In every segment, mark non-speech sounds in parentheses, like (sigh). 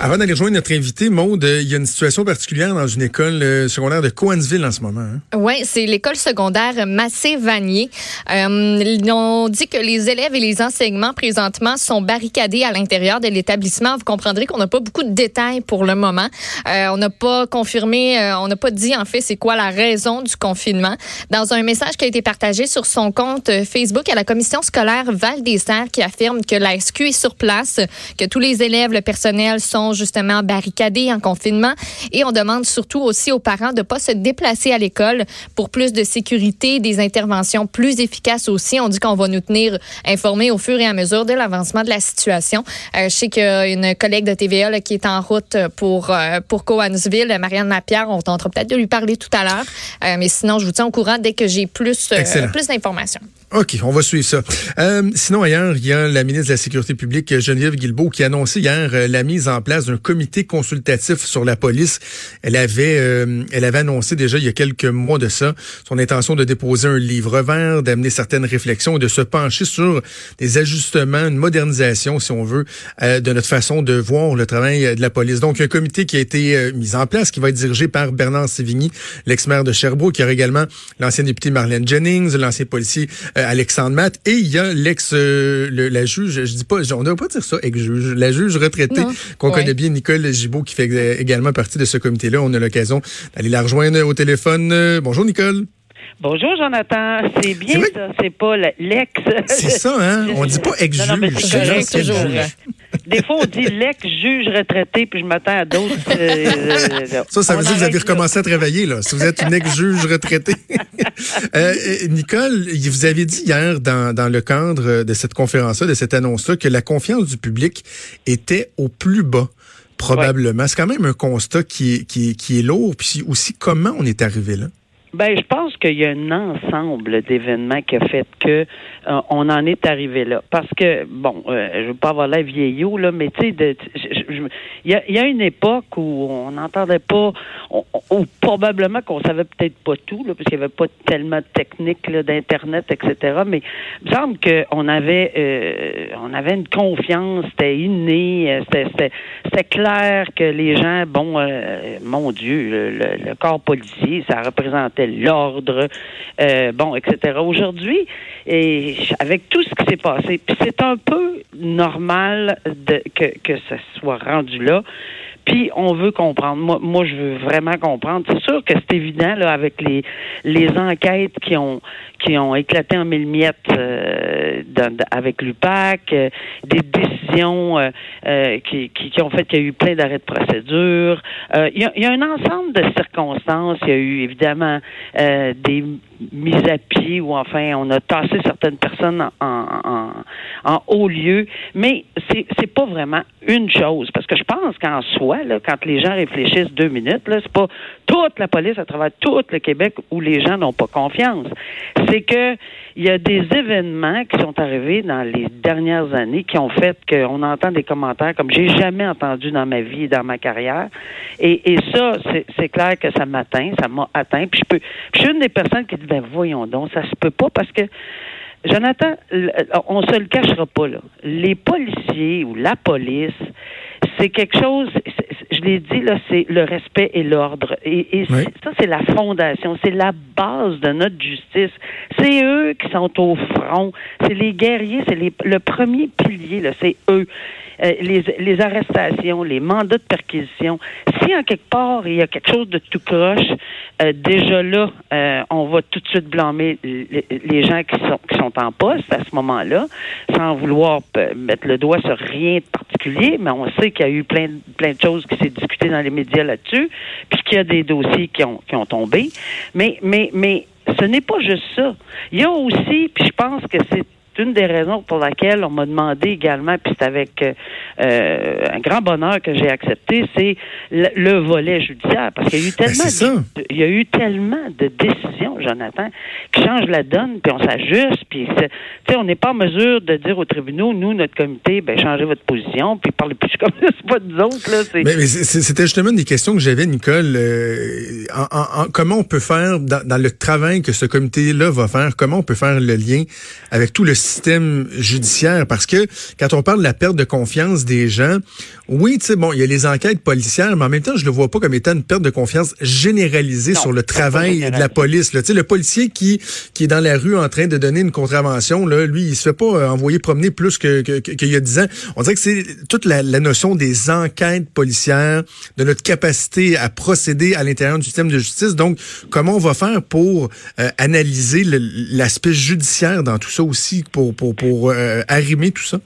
Avant d'aller rejoindre notre invité, Maude, il y a une situation particulière dans une école euh, secondaire de Coansville en ce moment. Hein? Oui, c'est l'école secondaire Massé-Vanier. Euh, ont dit que les élèves et les enseignements présentement sont barricadés à l'intérieur de l'établissement. Vous comprendrez qu'on n'a pas beaucoup de détails pour le moment. Euh, on n'a pas confirmé, euh, on n'a pas dit en fait c'est quoi la raison du confinement. Dans un message qui a été partagé sur son compte Facebook à la commission scolaire Val des Serres qui affirme que la SQ est sur place, que tous les élèves, le personnel sont justement barricadés en confinement. Et on demande surtout aussi aux parents de ne pas se déplacer à l'école pour plus de sécurité, des interventions plus efficaces aussi. On dit qu'on va nous tenir informés au fur et à mesure de l'avancement de la situation. Euh, je sais qu'il y a une collègue de TVA qui est en route pour, euh, pour Coansville, Marianne Lapierre. On tentera peut-être de lui parler tout à l'heure. Euh, mais sinon, je vous tiens au courant dès que j'ai plus, plus d'informations. OK, on va suivre ça. Euh, sinon, ailleurs, il y a la ministre de la Sécurité publique, Geneviève Guilbeault, qui a annoncé hier euh, la mise en place d'un comité consultatif sur la police. Elle avait, euh, elle avait annoncé déjà il y a quelques mois de ça son intention de déposer un livre vert, d'amener certaines réflexions et de se pencher sur des ajustements, une modernisation, si on veut, de notre façon de voir le travail de la police. Donc, un comité qui a été mis en place, qui va être dirigé par Bernard Sévigny, l'ex-maire de Sherbrooke, qui aura également l'ancien député Marlène Jennings, l'ancien policier euh, Alexandre Matt, et il y a l'ex, euh, la juge, je dis pas, on ne doit pas dire ça, ex-juge, la juge retraitée qu'on connaît bien, Nicole Gibault, qui fait également partie de ce comité-là. On a l'occasion d'aller la rejoindre au téléphone. Bonjour Nicole. Bonjour Jonathan, c'est bien ça, c'est pas l'ex. C'est ça, hein? (laughs) On dit pas ex-juge. Des fois, on dit (laughs) l'ex-juge retraité, puis je m'attends à d'autres. Euh, (laughs) ça, ça veut dire que vous avez recommencé à travailler, là, si vous êtes une ex-juge retraité. (laughs) Euh, Nicole, vous avez dit hier, dans, dans le cadre de cette conférence-là, de cette annonce-là, que la confiance du public était au plus bas probablement. C'est quand même un constat qui est, qui, qui est lourd. Puis aussi, comment on est arrivé là? Ben, je pense qu'il y a un ensemble d'événements qui a fait que euh, on en est arrivé là. Parce que bon, euh, je veux pas avoir l'air vieillot là, mais tu sais, il y a, y a, une époque où on n'entendait pas, ou probablement qu'on savait peut-être pas tout là, parce qu'il y avait pas tellement de techniques d'internet, etc. Mais il me semble qu'on avait, euh, on avait une confiance, c'était inné, c'était, clair que les gens, bon, mon Dieu, le, le corps policier, ça représentait l'ordre, euh, bon, etc. Aujourd'hui, et avec tout ce qui s'est passé, c'est un peu normal que, que ça soit rendu là. Puis on veut comprendre. Moi, moi, je veux vraiment comprendre. C'est sûr que c'est évident là avec les les enquêtes qui ont qui ont éclaté en mille miettes euh, avec l'UPAC, euh, des décisions euh, qui, qui, qui, ont fait qu'il y a eu plein d'arrêts de procédure. Il y, a, y, a, un ensemble de circonstances. Il y a eu évidemment des mises à pied ou enfin on a tassé certaines personnes en, en, en haut lieu, mais c'est c'est pas vraiment une chose parce que je pense qu'en soi là, quand les gens réfléchissent deux minutes là, c'est pas toute la police à travers tout le Québec où les gens n'ont pas confiance c'est que il y a des événements qui sont arrivés dans les dernières années qui ont fait qu'on entend des commentaires comme j'ai jamais entendu dans ma vie et dans ma carrière. Et, et ça, c'est clair que ça m'atteint, ça m'a atteint. Puis je peux, je suis une des personnes qui dit ben voyons donc, ça se peut pas parce que Jonathan, on se le cachera pas là. Les policiers ou la police, c'est quelque chose, je l'ai dit, là, c'est le respect et l'ordre. Et, ça, c'est la fondation, c'est la base de notre justice. C'est eux qui sont au front, c'est les guerriers, c'est le premier pilier, là, c'est eux. Euh, les, les, arrestations, les mandats de perquisition. Si en quelque part il y a quelque chose de tout croche, euh, déjà là, euh, on va tout de suite blâmer les, gens qui sont qui sont en poste à ce moment-là, sans vouloir mettre le doigt sur rien de particulier, mais on sait qu'il y a eu plein plein de choses qui s'est discuté dans les médias là-dessus, puis qu'il y a des dossiers qui ont qui ont tombé. Mais mais mais ce n'est pas juste ça. Il y a aussi, puis je pense que c'est une des raisons pour laquelle on m'a demandé également, puis c'est avec euh, euh, un grand bonheur que j'ai accepté, c'est le, volet judiciaire. Parce qu'il y a eu ben, tellement, de, il y a eu tellement de décisions, Jonathan, qui changent la donne, puis on s'ajuste, puis on n'est pas en mesure de dire aux tribunaux, nous, notre comité, ben changez votre position, puis parlez plus (laughs) comme ça, c'est pas nous autres. Là, mais, mais c'était justement une des questions que j'avais, Nicole. Euh, en, comment on peut faire, dans, dans le travail que ce comité-là va faire, comment on peut faire le lien avec tout le système judiciaire parce que quand on parle de la perte de confiance des gens, oui, tu sais, bon, il y a les enquêtes policières, mais en même temps, je le vois pas comme étant une perte de confiance généralisée sur le travail de la police. Tu sais, le policier qui qui est dans la rue en train de donner une contravention, là, lui, il se fait pas euh, envoyer promener plus que qu'il y a dix ans. On dirait que c'est toute la, la, notion des enquêtes policières, de notre capacité à procéder à l'intérieur du système de justice. Donc, comment on va faire pour euh, analyser l'aspect judiciaire dans tout ça aussi, pour pour pour euh, arrimer tout ça?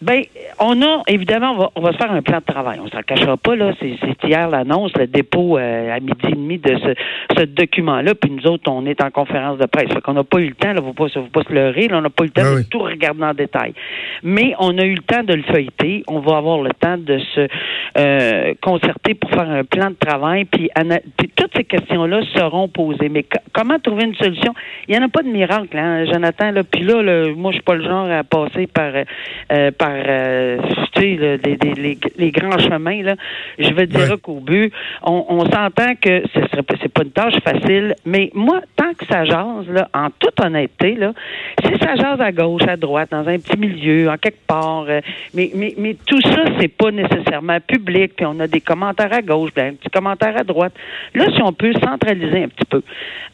Ben, on a, évidemment, on va, on va se faire un plan de travail. On s'en cachera pas, là. C'est hier l'annonce, le dépôt euh, à midi et demi de ce, ce document-là. Puis nous autres, on est en conférence de presse. Fait qu'on n'a pas eu le temps, là, vous pas, vous pas se leurrer, là, on n'a pas eu le temps ben de tout regarder en détail. Mais on a eu le temps de le feuilleter. On va avoir le temps de se euh, concerter pour faire un plan de travail. Puis, puis toutes ces questions-là seront posées. Mais comment trouver une solution? Il n'y en a pas de miracle, hein, Jonathan. Là. Puis là, moi, je suis pas le genre à passer par, euh, par euh, les, grands chemins. Là. Je veux dire qu'au but, on, s'entend que ce serait c'est pas une tâche facile, mais moi, tant que ça jase, là, en toute honnêteté, là, si ça jase à gauche, à droite, dans un petit milieu, en quelque part, euh, mais, mais, mais tout ça, c'est pas nécessairement public, puis on a des commentaires à gauche, puis un petit commentaire à droite. Là, si on peut centraliser un petit peu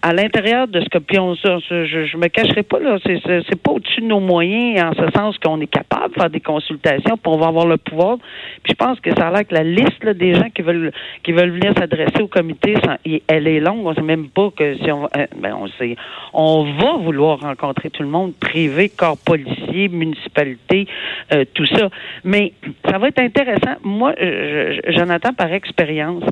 à l'intérieur de ce que, puis on, je, je me cacherai pas, là, c'est, c'est pas au-dessus de nos moyens, en ce sens qu'on est capable de faire des consultation, puis on va avoir le pouvoir. Puis je pense que ça a l'air que la liste des gens qui veulent qui veulent venir s'adresser au comité, elle est longue. On sait même pas que si on euh, ben on sait, on va vouloir rencontrer tout le monde, privé, corps policier, municipalité, euh, tout ça. Mais ça va être intéressant. Moi, j'en attends par expérience.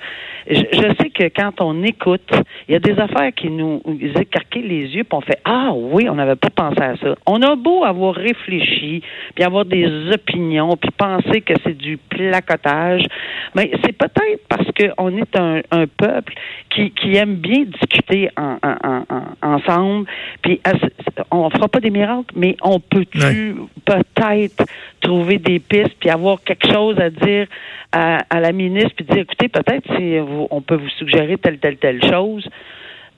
Je, sais que quand on écoute, il y a des affaires qui nous écarquillent les yeux, puis on fait ah oui, on n'avait pas pensé à ça. On a beau avoir réfléchi, puis avoir des opinions, puis penser que c'est du placotage. Mais c'est peut-être parce qu'on est un, un, peuple qui, qui aime bien discuter en, en, ensemble. Puis on fera pas des miracles, mais on peut-tu peut-être trouver des pistes puis avoir quelque chose à dire à, à la ministre puis dire écoutez peut-être si on peut vous suggérer telle telle telle chose.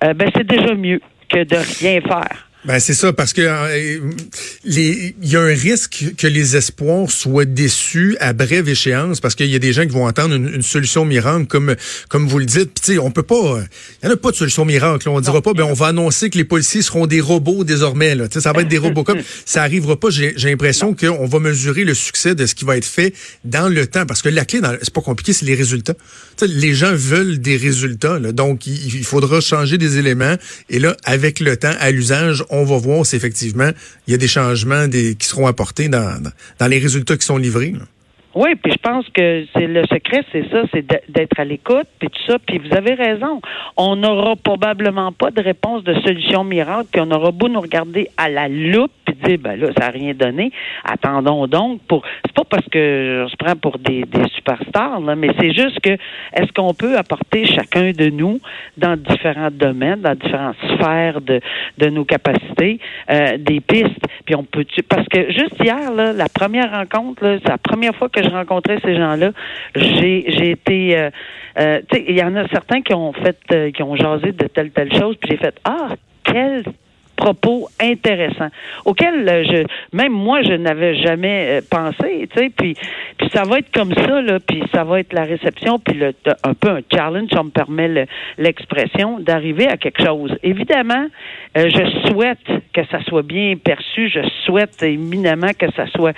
Euh, ben c'est déjà mieux que de rien faire. Ben c'est ça parce que euh, il y a un risque que les espoirs soient déçus à brève échéance parce qu'il y a des gens qui vont entendre une, solution miracle comme comme vous le dites. Puis tu sais, on peut pas il y en a pas de solution miracle, on dira pas ben on va annoncer que les policiers seront des robots désormais là, tu sais ça va être des robots comme (laughs) ça arrivera pas, j'ai l'impression qu'on va mesurer le succès de ce qui va être fait dans le temps parce que la clé c'est pas compliqué, c'est les résultats. sais les gens veulent des résultats là, donc il, il faudra changer des éléments. Et là avec le temps à l'usage on va voir si effectivement il y a des changements qui seront apportés dans, les résultats qui sont livrés. Oui, puis je pense que c'est le secret, c'est ça, c'est d'être à l'écoute, puis tout ça. Puis vous avez raison. On n'aura probablement pas de réponse de solution miracle, puis on aura beau nous regarder à la loupe, puis dire ben là, ça n'a rien donné. Attendons donc pour. C'est pas parce que on se prend pour des, des superstars, là, mais c'est juste que est-ce qu'on peut apporter chacun de nous dans différents domaines, dans différentes sphères de, de nos capacités, euh, des pistes. Puis on peut parce que juste hier, là, la première rencontre, là, c'est la première fois que je rencontrais ces gens-là, j'ai, été, euh, euh, il y en a certains qui ont fait, euh, qui ont jasé de telle telle chose, puis j'ai fait ah quel propos intéressants auxquels euh, je même moi je n'avais jamais pensé tu sais puis ça va être comme ça puis ça va être la réception puis le un peu un challenge ça me permet l'expression d'arriver à quelque chose. Évidemment je souhaite que ça soit bien perçu je souhaite éminemment que ça soit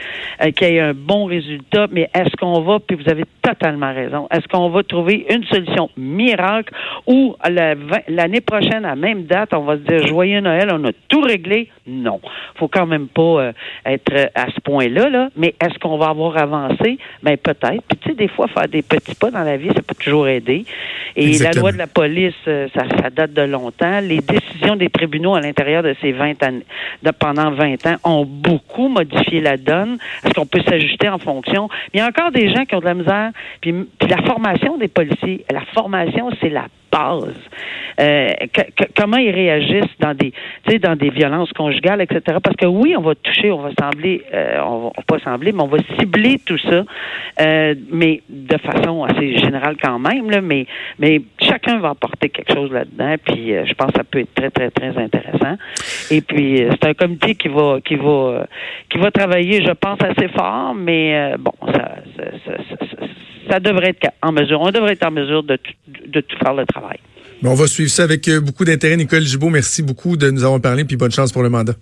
qu'il y ait un bon résultat mais est-ce qu'on va puis vous avez totalement raison est-ce qu'on va trouver une solution miracle ou l'année prochaine à même date on va se dire joyeux Noël on tout réglé? Non. faut quand même pas euh, être à ce point-là, là. mais est-ce qu'on va avoir avancé? Ben peut-être. Puis tu sais, des fois, faire des petits pas dans la vie, ça peut toujours aider. Et la loi de la police, euh, ça, ça, date de longtemps. Les décisions des tribunaux à l'intérieur de ces 20 pendant 20 ans, ont beaucoup modifié la donne. Est-ce qu'on peut s'ajuster en fonction? Il y a encore des gens qui ont de la misère. Puis la formation des policiers, la formation, c'est la Euh, comment ils réagissent dans des, dans des violences conjugales, etc. Parce que oui, on va toucher, on va sembler, euh, on va pas sembler, mais on va cibler tout ça, euh, mais de façon assez générale quand même. Mais, mais chacun va apporter quelque chose là-dedans. Puis je pense que ça peut être très, très, très intéressant. Et puis c'est un comité qui va, qui va, qui va travailler, je pense, assez fort, mais bon, ça, devrait être en mesure, on devrait être en mesure de, de tout faire le travail on va suivre ça avec euh, beaucoup d'intérêt. Nicole Gibault, merci beaucoup de nous avoir parlé, puis bonne chance pour le mandat.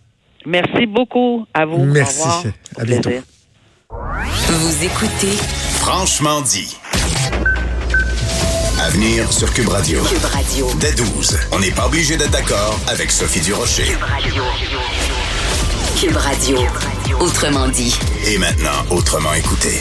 Merci beaucoup à vous. Merci. À bientôt. Vous écoutez Franchement dit. À venir sur Cube Radio. Cube Radio. Dès 12. On n'est pas obligé d'être d'accord avec Sophie Durocher. Cube Radio. Cube Radio. Autrement dit. Et maintenant, autrement écouté.